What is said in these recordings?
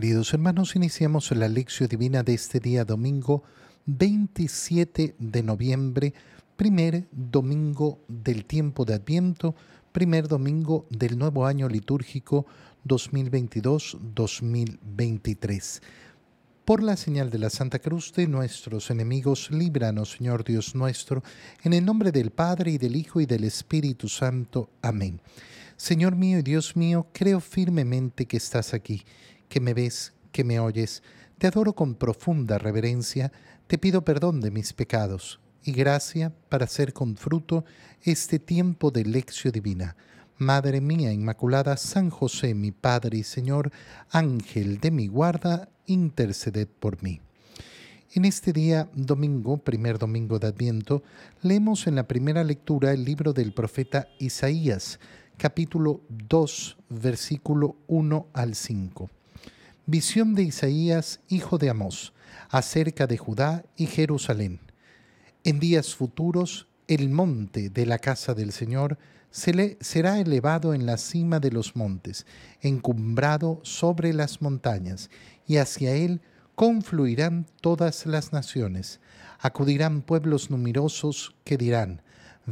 queridos hermanos, iniciamos la lección divina de este día domingo 27 de noviembre, primer domingo del tiempo de Adviento, primer domingo del nuevo año litúrgico 2022-2023. Por la señal de la Santa Cruz de nuestros enemigos, líbranos, Señor Dios nuestro, en el nombre del Padre y del Hijo y del Espíritu Santo. Amén. Señor mío y Dios mío, creo firmemente que estás aquí que me ves, que me oyes, te adoro con profunda reverencia, te pido perdón de mis pecados y gracia para hacer con fruto este tiempo de lección divina. Madre mía Inmaculada, San José, mi Padre y Señor, Ángel de mi guarda, interceded por mí. En este día, domingo, primer domingo de Adviento, leemos en la primera lectura el libro del profeta Isaías, capítulo 2, versículo 1 al 5. Visión de Isaías, hijo de Amós, acerca de Judá y Jerusalén. En días futuros, el monte de la casa del Señor se le será elevado en la cima de los montes, encumbrado sobre las montañas, y hacia él confluirán todas las naciones. Acudirán pueblos numerosos que dirán,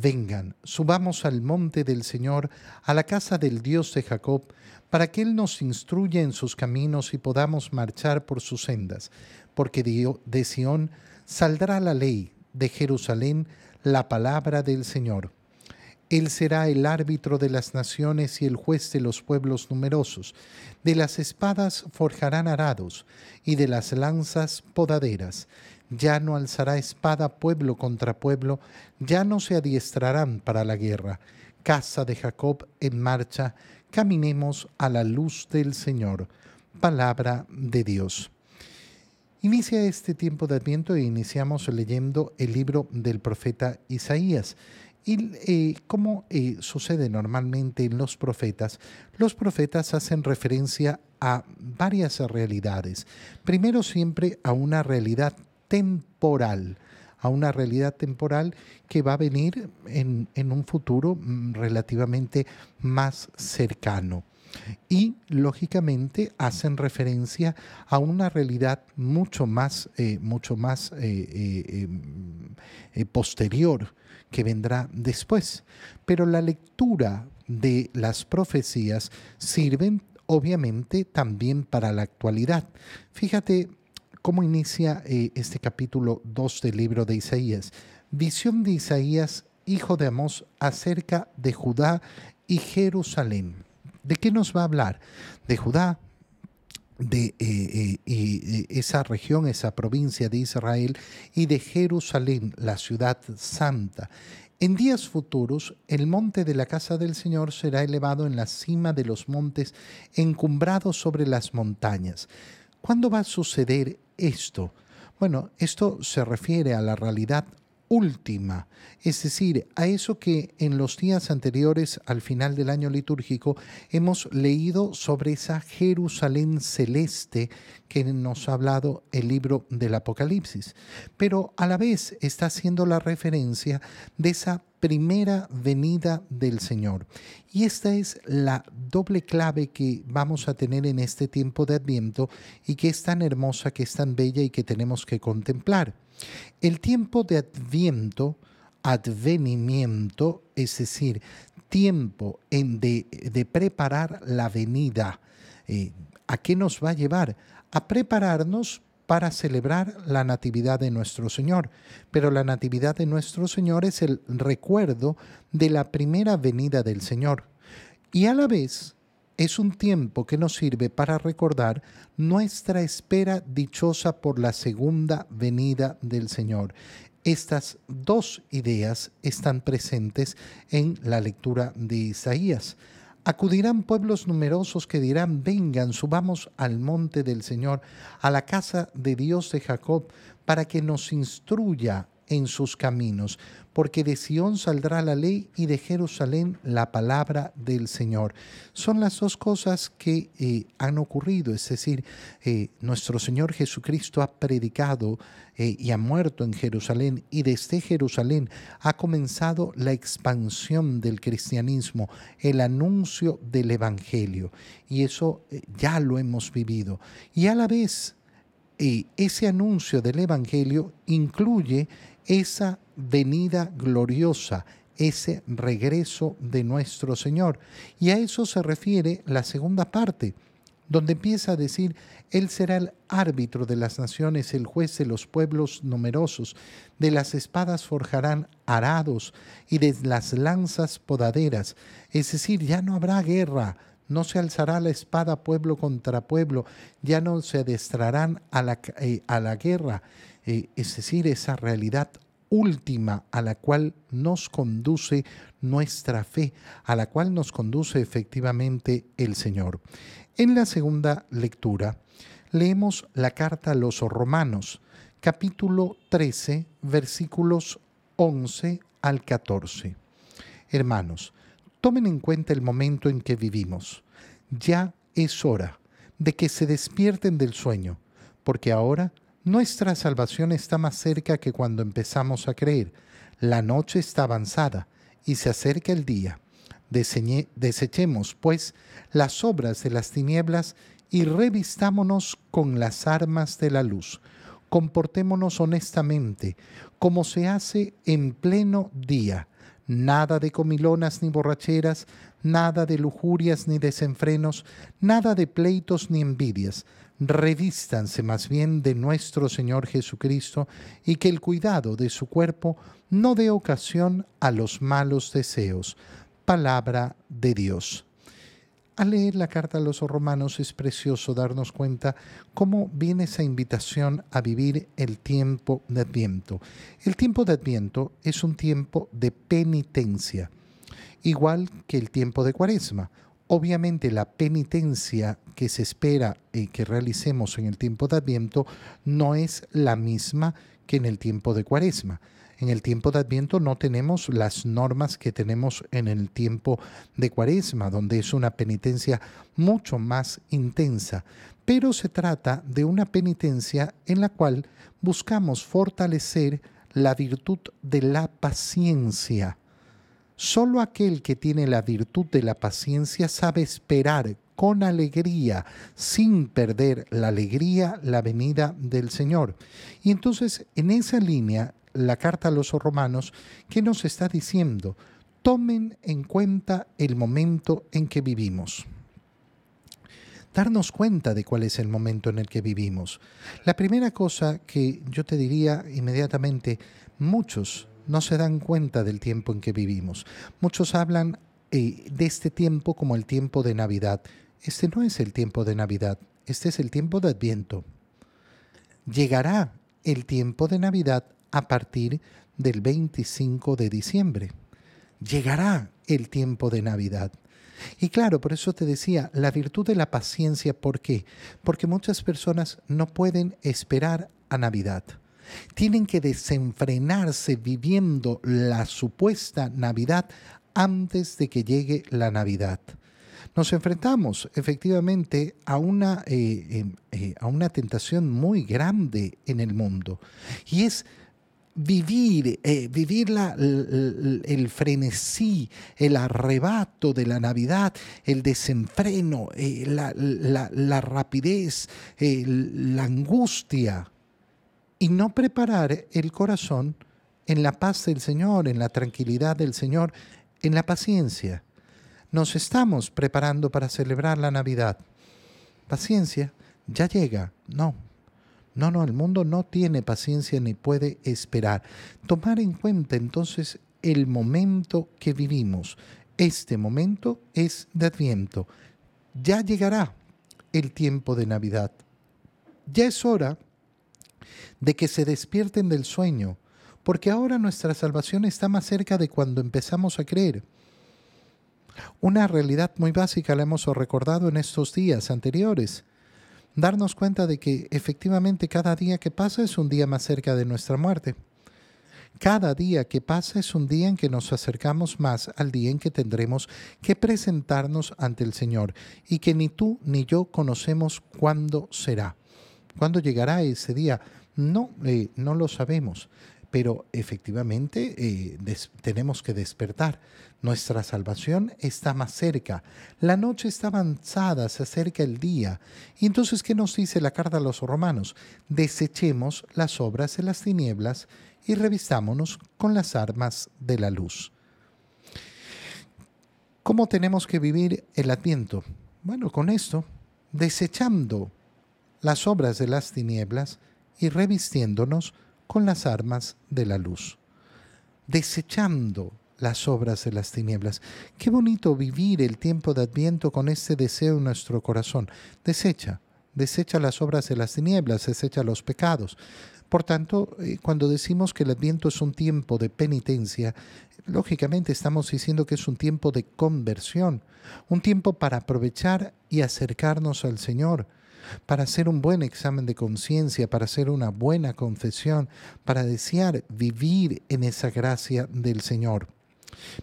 Vengan, subamos al monte del Señor, a la casa del Dios de Jacob, para que Él nos instruya en sus caminos y podamos marchar por sus sendas, porque de Sión saldrá la ley, de Jerusalén la palabra del Señor. Él será el árbitro de las naciones y el juez de los pueblos numerosos. De las espadas forjarán arados y de las lanzas podaderas. Ya no alzará espada pueblo contra pueblo, ya no se adiestrarán para la guerra. Casa de Jacob en marcha, caminemos a la luz del Señor. Palabra de Dios. Inicia este tiempo de Adviento e iniciamos leyendo el libro del profeta Isaías. Y eh, como eh, sucede normalmente en los profetas, los profetas hacen referencia a varias realidades. Primero siempre a una realidad temporal, a una realidad temporal que va a venir en, un futuro mm, relativamente más cercano y lógicamente hacen referencia a una realidad mucho más, eh, mucho más eh, eh, posterior que vendrá después. Pero la lectura de las profecías sirven obviamente también para la actualidad. Fíjate ¿Cómo inicia eh, este capítulo 2 del libro de Isaías? Visión de Isaías, hijo de Amós, acerca de Judá y Jerusalén. ¿De qué nos va a hablar? De Judá, de eh, eh, esa región, esa provincia de Israel, y de Jerusalén, la ciudad santa. En días futuros, el monte de la casa del Señor será elevado en la cima de los montes, encumbrado sobre las montañas. ¿Cuándo va a suceder esto? Bueno, esto se refiere a la realidad última, es decir, a eso que en los días anteriores al final del año litúrgico hemos leído sobre esa Jerusalén celeste que nos ha hablado el libro del Apocalipsis, pero a la vez está haciendo la referencia de esa primera venida del Señor. Y esta es la doble clave que vamos a tener en este tiempo de Adviento y que es tan hermosa, que es tan bella y que tenemos que contemplar. El tiempo de Adviento, advenimiento, es decir, tiempo de, preparar la venida. Eh, ¿A qué nos va a llevar? A prepararnos para celebrar la Natividad de nuestro Señor. Pero la Natividad de nuestro Señor es el recuerdo de la primera venida del Señor. Y a la vez es un tiempo que nos sirve para recordar nuestra espera dichosa por la segunda venida del Señor. Estas dos ideas están presentes en la lectura de Isaías. Acudirán pueblos numerosos que dirán, vengan, subamos al monte del Señor, a la casa de Dios de Jacob, para que nos instruya en sus caminos, porque de Sión saldrá la ley y de Jerusalén la palabra del Señor. Son las dos cosas que eh, han ocurrido, es decir, eh, nuestro Señor Jesucristo ha predicado eh, y ha muerto en Jerusalén y desde Jerusalén ha comenzado la expansión del cristianismo, el anuncio del Evangelio. Y eso ya lo hemos vivido. Y a la vez, ese anuncio del Evangelio incluye esa venida gloriosa, ese regreso de nuestro Señor. Y a eso se refiere la segunda parte, donde empieza a decir, Él será el árbitro de las naciones, el juez de los pueblos numerosos, de las espadas forjarán arados y de las lanzas podaderas. Es decir, ya no habrá guerra, no se alzará la espada pueblo contra pueblo, ya no se adestrarán a la, eh, a la guerra, eh, es decir, esa realidad última a la cual nos conduce nuestra fe, a la cual nos conduce efectivamente el Señor. En la segunda lectura leemos la carta a los romanos, capítulo 13, versículos 11 al 14. Hermanos, tomen en cuenta el momento en que vivimos. Ya es hora de que se despierten del sueño, porque ahora nuestra salvación está más cerca que cuando empezamos a creer. La noche está avanzada y se acerca el día. desechemos, pues, las obras de las tinieblas y revistámonos con las armas de la luz. Comportémonos honestamente, como se hace en pleno día. Nada de comilonas ni borracheras, nada de lujurias ni desenfrenos, nada de pleitos ni envidias revístanse más bien de nuestro Señor Jesucristo y que el cuidado de su cuerpo no dé ocasión a los malos deseos. Palabra de Dios. Al leer la carta a los romanos es precioso darnos cuenta cómo viene esa invitación a vivir el tiempo de Adviento. El tiempo de Adviento es un tiempo de penitencia, igual que el tiempo de Cuaresma Obviamente la penitencia que se espera y que realicemos en el tiempo de Adviento no es la misma que en el tiempo de Cuaresma. En el tiempo de Adviento no tenemos las normas que tenemos en el tiempo de Cuaresma, donde es una penitencia mucho más intensa, pero se trata de una penitencia en la cual buscamos fortalecer la virtud de la paciencia Solo aquel que tiene la virtud de la paciencia sabe esperar con alegría, sin perder la alegría, la venida del Señor. Y entonces, en esa línea, la carta a los romanos, ¿qué nos está diciendo? Tomen en cuenta el momento en que vivimos darnos cuenta de cuál es el momento en el que vivimos. La primera cosa que yo te diría inmediatamente, muchos no se dan cuenta del tiempo en que vivimos. Muchos hablan eh, de este tiempo como el tiempo de Navidad. Este no es el tiempo de Navidad, este es el tiempo de Adviento. Llegará el tiempo de Navidad a partir del 25 de diciembre. Llegará el tiempo de Navidad. Y claro, por eso te decía, la virtud de la paciencia, ¿por qué? Porque muchas personas no pueden esperar a Navidad tienen que desenfrenarse viviendo la supuesta Navidad antes de que llegue la Navidad. Nos enfrentamos efectivamente a una, eh, em, eh, a una tentación muy grande en el mundo y es vivir, eh, vivir el, frenesí, el arrebato de la Navidad, el desenfreno, la, la, rapidez, la angustia y no preparar el corazón en la paz del Señor, en la tranquilidad del Señor, en la paciencia. Nos estamos preparando para celebrar la Navidad. Paciencia, ya llega. No, no, no, el mundo no tiene paciencia ni puede esperar. Tomar en cuenta entonces el momento que vivimos. Este momento es de Adviento. Ya llegará el tiempo de Navidad. Ya es hora de que se despierten del sueño, porque ahora nuestra salvación está más cerca de cuando empezamos a creer. Una realidad muy básica la hemos recordado en estos días anteriores. Darnos cuenta de que efectivamente cada día que pasa es un día más cerca de nuestra muerte. Cada día que pasa es un día en que nos acercamos más al día en que tendremos que presentarnos ante el Señor y que ni tú ni yo conocemos cuándo será. ¿Cuándo llegará ese día? No, eh, no lo sabemos pero efectivamente eh, tenemos que despertar. Nuestra salvación está más cerca. La noche está avanzada, se acerca el día. Y entonces, ¿qué nos dice la carta a los romanos? Desechemos las obras de las tinieblas y revistámonos con las armas de la luz. ¿Cómo tenemos que vivir el adviento? Bueno, con esto, desechando las obras de las tinieblas y revistiéndonos con las armas de la luz, desechando las obras de las tinieblas. Qué bonito vivir el tiempo de Adviento con este deseo en nuestro corazón. Desecha, desecha las obras de las tinieblas, desecha los pecados. Por tanto, eh, cuando decimos que el Adviento es un tiempo de penitencia, lógicamente estamos diciendo que es un tiempo de conversión, un tiempo para aprovechar y acercarnos al Señor para hacer un buen examen de conciencia, para hacer una buena confesión, para desear vivir en esa gracia del Señor.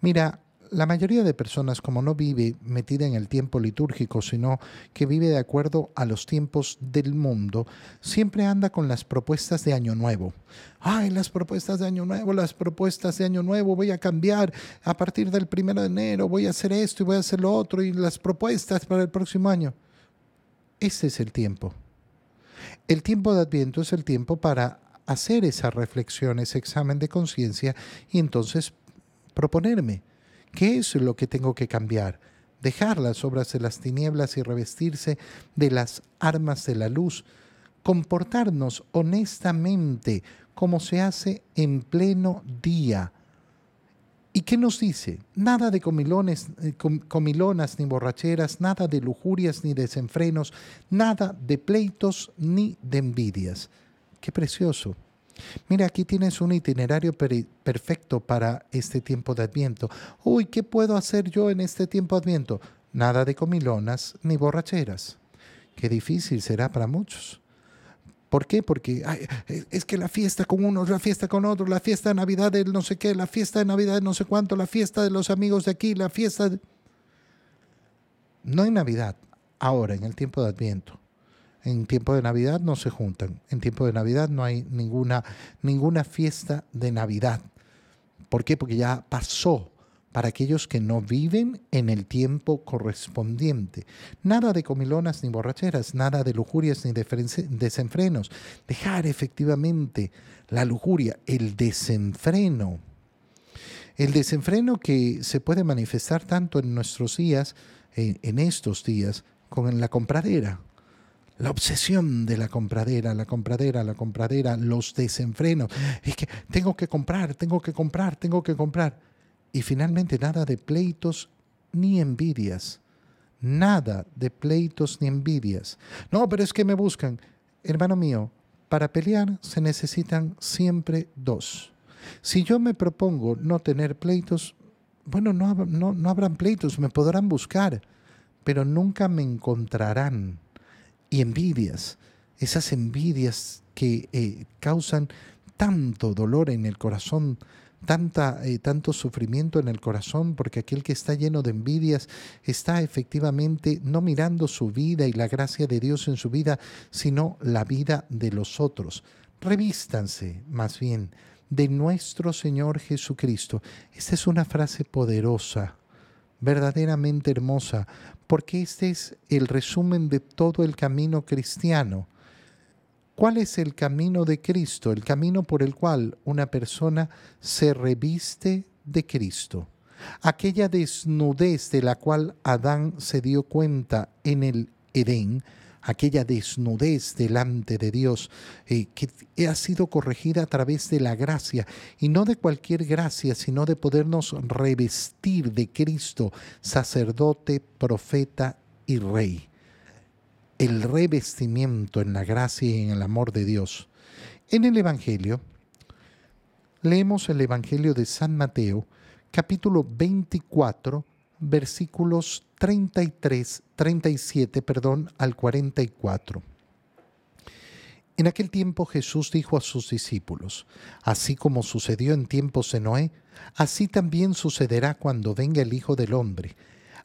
Mira, la mayoría de personas, como no vive metida en el tiempo litúrgico, sino que vive de acuerdo a los tiempos del mundo, siempre anda con las propuestas de Año Nuevo. Ay, las propuestas de Año Nuevo, las propuestas de Año Nuevo, voy a cambiar a partir del primero de enero, voy a hacer esto y voy a hacer lo otro, y las propuestas para el próximo año. Ese es el tiempo. El tiempo de Adviento es el tiempo para hacer esa reflexión, ese examen de conciencia y entonces proponerme qué es lo que tengo que cambiar. Dejar las obras de las tinieblas y revestirse de las armas de la luz. Comportarnos honestamente como se hace en pleno día ¿Y qué nos dice? Nada de comilones, eh, comilonas ni borracheras, nada de lujurias ni desenfrenos, nada de pleitos ni de envidias. Qué precioso. Mira, aquí tienes un itinerario perfecto para este tiempo de Adviento. Uy, ¿qué puedo hacer yo en este tiempo de Adviento? Nada de comilonas ni borracheras. Qué difícil será para muchos. ¿Por qué? Porque es que la fiesta con unos, la fiesta con otros, la fiesta de Navidad del no sé qué, la fiesta de Navidad de no sé cuánto, la fiesta de los amigos de aquí, la fiesta de... No hay Navidad ahora, en el tiempo de Adviento. En tiempo de Navidad no se juntan. En tiempo de Navidad no hay ninguna, ninguna fiesta de Navidad. ¿Por qué? Porque ya pasó para aquellos que no viven en el tiempo correspondiente. Nada de comilonas ni borracheras, nada de lujurias ni desenfrenos. Dejar efectivamente la lujuria, el desenfreno. El desenfreno que se puede manifestar tanto en nuestros días, en estos días, como en la compradera. La obsesión de la compradera, la compradera, la compradera, los desenfrenos. Es que tengo que comprar, tengo que comprar, tengo que comprar y finalmente nada de pleitos ni envidias. Nada de pleitos ni envidias. No, pero es que me buscan. Hermano mío, para pelear se necesitan siempre dos. Si yo me propongo no tener pleitos, bueno, no, no, no habrán pleitos, me podrán buscar, pero nunca me encontrarán. Y envidias, esas envidias que eh, causan tanto dolor en el corazón tanta, eh, tanto sufrimiento en el corazón, porque aquel que está lleno de envidias está efectivamente no mirando su vida y la gracia de Dios en su vida, sino la vida de los otros. Revístanse, más bien, de nuestro Señor Jesucristo. Esta es una frase poderosa, verdaderamente hermosa, porque este es el resumen de todo el camino cristiano. ¿Cuál es el camino de Cristo? El camino por el cual una persona se reviste de Cristo. Aquella desnudez de la cual Adán se dio cuenta en el Edén, aquella desnudez delante de Dios eh, que ha sido corregida a través de la gracia y no de cualquier gracia, sino de podernos revestir de Cristo, sacerdote, profeta y rey el revestimiento en la gracia y en el amor de Dios. En el Evangelio, leemos el Evangelio de San Mateo, capítulo 24, versículos 33, 37, perdón, al 44. En aquel tiempo Jesús dijo a sus discípulos, así como sucedió en tiempos de Noé, así también sucederá cuando venga el Hijo del Hombre.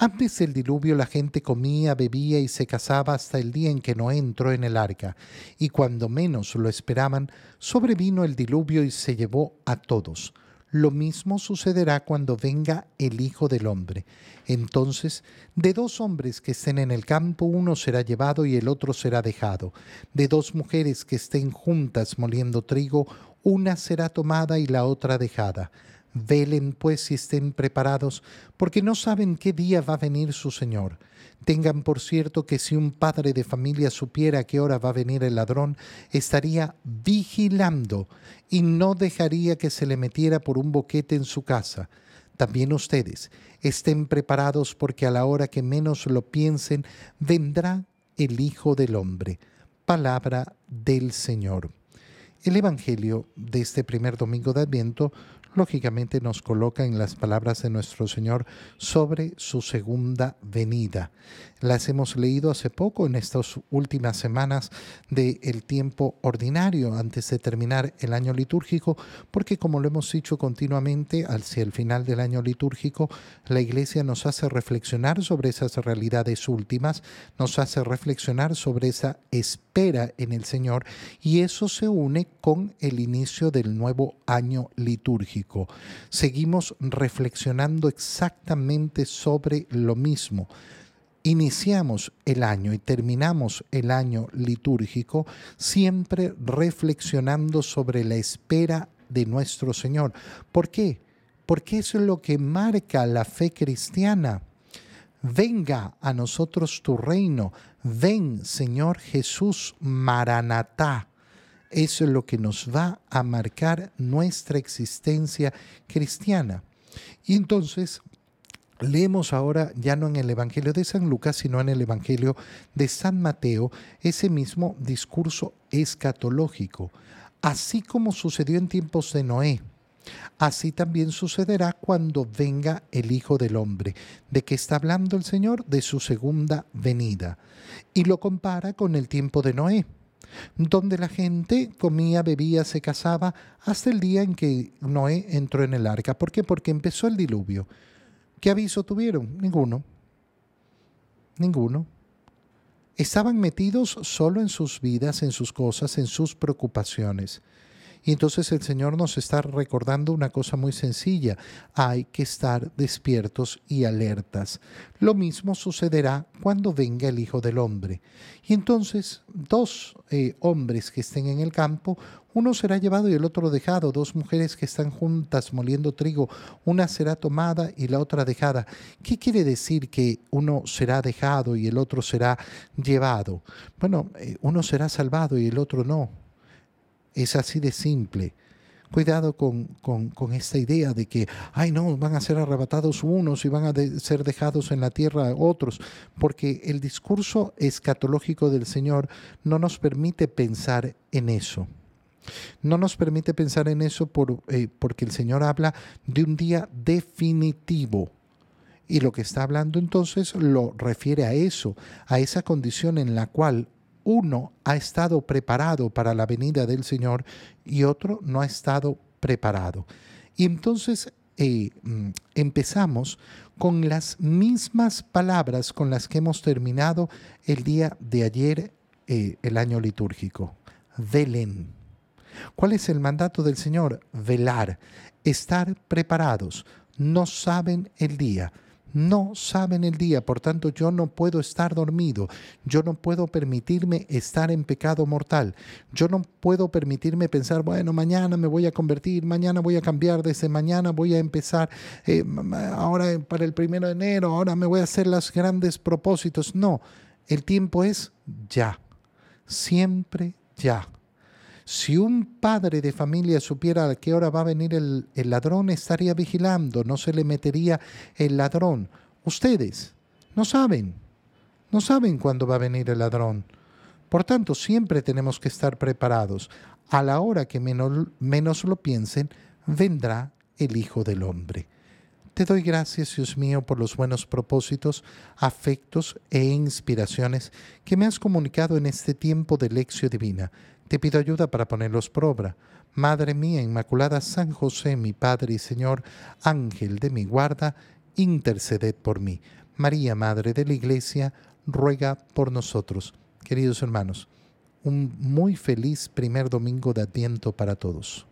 Antes del diluvio la gente comía, bebía y se casaba hasta el día en que Noé entró en el arca, y cuando menos lo esperaban, sobrevino el diluvio y se llevó a todos. Lo mismo sucederá cuando venga el Hijo del Hombre. Entonces, de dos hombres que estén en el campo, uno será llevado y el otro será dejado. De dos mujeres que estén juntas moliendo trigo, una será tomada y la otra dejada. Velen pues y estén preparados, porque no saben qué día va a venir su Señor. Tengan por cierto que si un padre de familia supiera a qué hora va a venir el ladrón, estaría vigilando y no dejaría que se le metiera por un boquete en su casa. También ustedes estén preparados porque a la hora que menos lo piensen, vendrá el Hijo del Hombre. Palabra del Señor. El Evangelio de este primer domingo de Adviento lógicamente nos coloca en las palabras de nuestro Señor sobre su segunda venida. Las hemos leído hace poco en estas últimas semanas del tiempo ordinario antes de terminar el año litúrgico, porque como lo hemos dicho continuamente, hacia el final del año litúrgico, la Iglesia nos hace reflexionar sobre esas realidades últimas, nos hace reflexionar sobre esa en el Señor y eso se une con el inicio del nuevo año litúrgico. Seguimos reflexionando exactamente sobre lo mismo iniciamos el año y terminamos el año litúrgico siempre reflexionando sobre la espera de nuestro Señor. ¿Por qué? Porque eso es lo que marca la fe cristiana. Venga a nosotros tu reino. Ven, Señor Jesús Maranatá. Eso es lo que nos va a marcar nuestra existencia cristiana. Y entonces Leemos ahora, ya no en el Evangelio de San Lucas, sino en el Evangelio de San Mateo, ese mismo discurso escatológico. Así como sucedió en tiempos de Noé, así también sucederá cuando venga el Hijo del Hombre. ¿De qué está hablando el Señor? De su segunda venida. Y lo compara con el tiempo de Noé donde la gente comía, bebía, se casaba hasta el día en que Noé entró en el arca. ¿Por qué? Porque empezó el diluvio. ¿Qué aviso tuvieron? Ninguno. Ninguno. Estaban metidos solo en sus vidas, en sus cosas, en sus preocupaciones. Y entonces el Señor nos está recordando una cosa muy sencilla. Hay que estar despiertos y alertas. Lo mismo sucederá cuando venga el Hijo del Hombre. Y entonces dos eh, hombres que estén en el campo, uno será llevado y el otro dejado. Dos mujeres que están juntas moliendo trigo, una será tomada y la otra dejada. ¿Qué quiere decir que uno será dejado y el otro será llevado? Bueno, eh, uno será salvado y el otro no es así de simple. Cuidado con, con, esta idea de que, ay no, van a ser arrebatados unos y van a ser dejados en la tierra otros, porque el discurso escatológico del Señor no nos permite pensar en eso. No nos permite pensar en eso por, eh, porque el Señor habla de un día definitivo. Y lo que está hablando entonces lo refiere a eso, a esa condición en la cual uno ha estado preparado para la venida del Señor y otro no ha estado preparado. Y entonces eh, mm, empezamos con las mismas palabras con las que hemos terminado el día de ayer, eh, el año litúrgico. Velen. ¿Cuál es el mandato del Señor? Velar, estar preparados. No saben el día no saben el día, por tanto yo no puedo estar dormido, yo no puedo permitirme estar en pecado mortal, yo no puedo permitirme pensar, bueno, mañana me voy a convertir, mañana voy a cambiar, desde mañana voy a empezar, eh, ahora para el primero de enero, ahora me voy a hacer los grandes propósitos. No, el tiempo es ya, siempre ya. Si un padre de familia supiera a qué hora va a venir el, ladrón, estaría vigilando, no se le metería el ladrón. Ustedes no saben, no saben cuándo va a venir el ladrón. Por tanto, siempre tenemos que estar preparados. A la hora que menos, menos lo piensen, vendrá el Hijo del Hombre. Te doy gracias, Dios mío, por los buenos propósitos, afectos e inspiraciones que me has comunicado en este tiempo de lección divina te pido ayuda para ponerlos por obra. Madre mía Inmaculada, San José, mi Padre y Señor, Ángel de mi guarda, interceded por mí. María, Madre de la Iglesia, ruega por nosotros. Queridos hermanos, un muy feliz primer domingo de Adviento para todos.